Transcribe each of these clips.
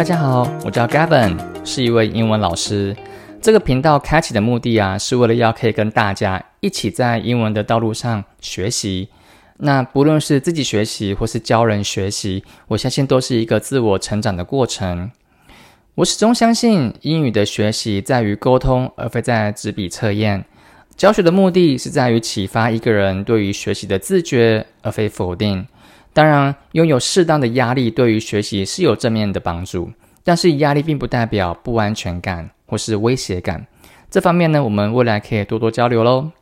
大家好，我叫 Gavin，是一位英文老师。这个频道开启的目的啊，是为了要可以跟大家一起在英文的道路上学习。那不论是自己学习或是教人学习，我相信都是一个自我成长的过程。我始终相信，英语的学习在于沟通，而非在纸笔测验。教学的目的是在于启发一个人对于学习的自觉，而非否定。当然，拥有适当的压力对于学习是有正面的帮助，但是压力并不代表不安全感或是威胁感。这方面呢，我们未来可以多多交流喽。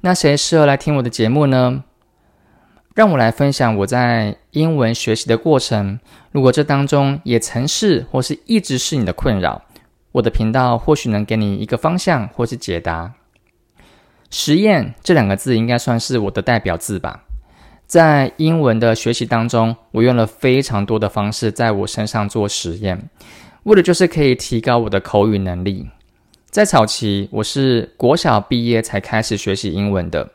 那谁适合来听我的节目呢？让我来分享我在英文学习的过程。如果这当中也曾是或是一直是你的困扰，我的频道或许能给你一个方向或是解答。实验这两个字应该算是我的代表字吧。在英文的学习当中，我用了非常多的方式在我身上做实验，为的就是可以提高我的口语能力。在早期，我是国小毕业才开始学习英文的。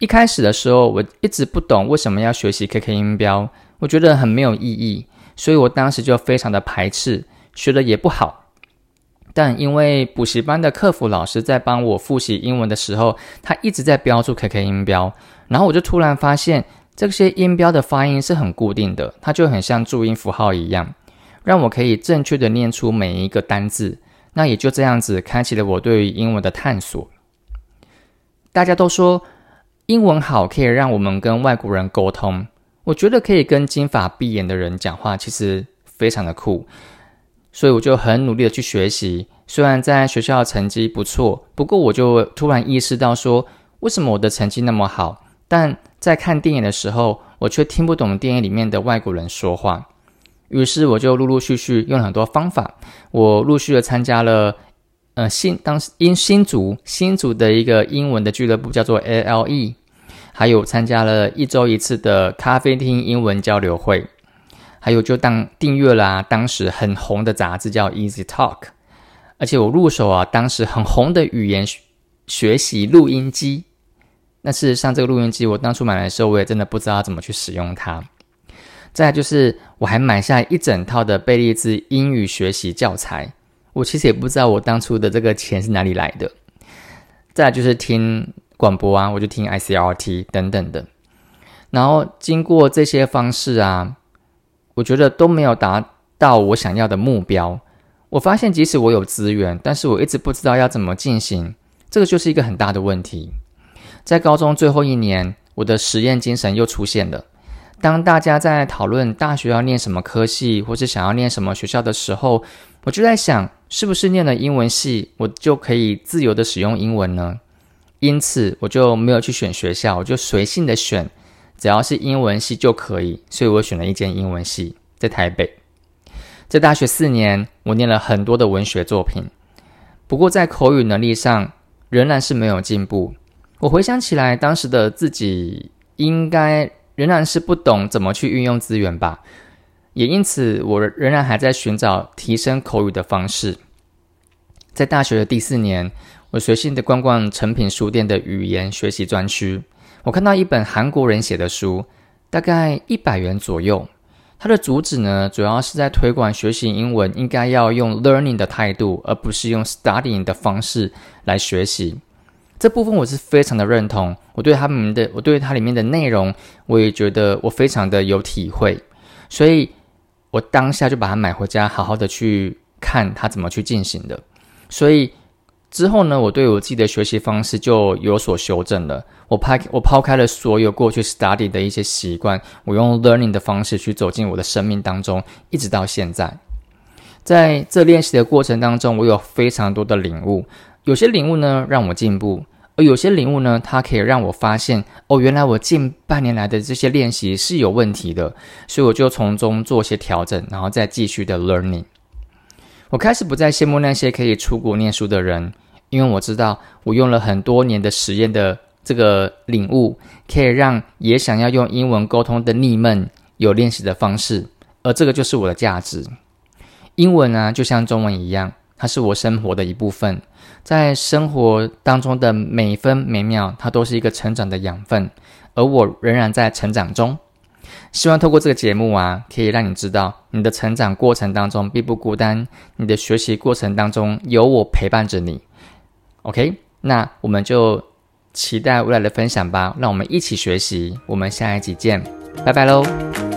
一开始的时候，我一直不懂为什么要学习 KK 音标，我觉得很没有意义，所以我当时就非常的排斥，学的也不好。但因为补习班的客服老师在帮我复习英文的时候，他一直在标注 KK 音标，然后我就突然发现这些音标的发音是很固定的，它就很像注音符号一样，让我可以正确的念出每一个单字。那也就这样子开启了我对于英文的探索。大家都说。英文好可以让我们跟外国人沟通，我觉得可以跟金发碧眼的人讲话，其实非常的酷，所以我就很努力的去学习。虽然在学校成绩不错，不过我就突然意识到说，为什么我的成绩那么好，但在看电影的时候，我却听不懂电影里面的外国人说话。于是我就陆陆续续用了很多方法，我陆续的参加了。呃，新当时因新竹新竹的一个英文的俱乐部叫做 ALE，还有参加了一周一次的咖啡厅英文交流会，还有就当订阅了当时很红的杂志叫 Easy Talk，而且我入手啊当时很红的语言学习录音机，那事实上这个录音机我当初买来的时候我也真的不知道怎么去使用它。再就是我还买下一整套的贝利兹英语学习教材。我其实也不知道我当初的这个钱是哪里来的。再就是听广播啊，我就听 ICRT 等等的。然后经过这些方式啊，我觉得都没有达到我想要的目标。我发现即使我有资源，但是我一直不知道要怎么进行，这个就是一个很大的问题。在高中最后一年，我的实验精神又出现了。当大家在讨论大学要念什么科系，或是想要念什么学校的时候，我就在想。是不是念了英文系，我就可以自由的使用英文呢？因此，我就没有去选学校，我就随性的选，只要是英文系就可以。所以我选了一间英文系，在台北。在大学四年，我念了很多的文学作品，不过在口语能力上仍然是没有进步。我回想起来，当时的自己应该仍然是不懂怎么去运用资源吧。也因此，我仍然还在寻找提升口语的方式。在大学的第四年，我随性的逛逛成品书店的语言学习专区，我看到一本韩国人写的书，大概一百元左右。它的主旨呢，主要是在推广学习英文应该要用 learning 的态度，而不是用 studying 的方式来学习。这部分我是非常的认同。我对他们的，我对它里面的内容，我也觉得我非常的有体会，所以。我当下就把它买回家，好好的去看它怎么去进行的。所以之后呢，我对我自己的学习方式就有所修正了。我抛我抛开了所有过去 study 的一些习惯，我用 learning 的方式去走进我的生命当中，一直到现在。在这练习的过程当中，我有非常多的领悟，有些领悟呢让我进步。有些领悟呢，它可以让我发现，哦，原来我近半年来的这些练习是有问题的，所以我就从中做些调整，然后再继续的 learning。我开始不再羡慕那些可以出国念书的人，因为我知道我用了很多年的实验的这个领悟，可以让也想要用英文沟通的你们有练习的方式，而这个就是我的价值。英文啊，就像中文一样。它是我生活的一部分，在生活当中的每分每秒，它都是一个成长的养分，而我仍然在成长中。希望透过这个节目啊，可以让你知道，你的成长过程当中并不孤单，你的学习过程当中有我陪伴着你。OK，那我们就期待未来的分享吧，让我们一起学习。我们下一集见，拜拜喽。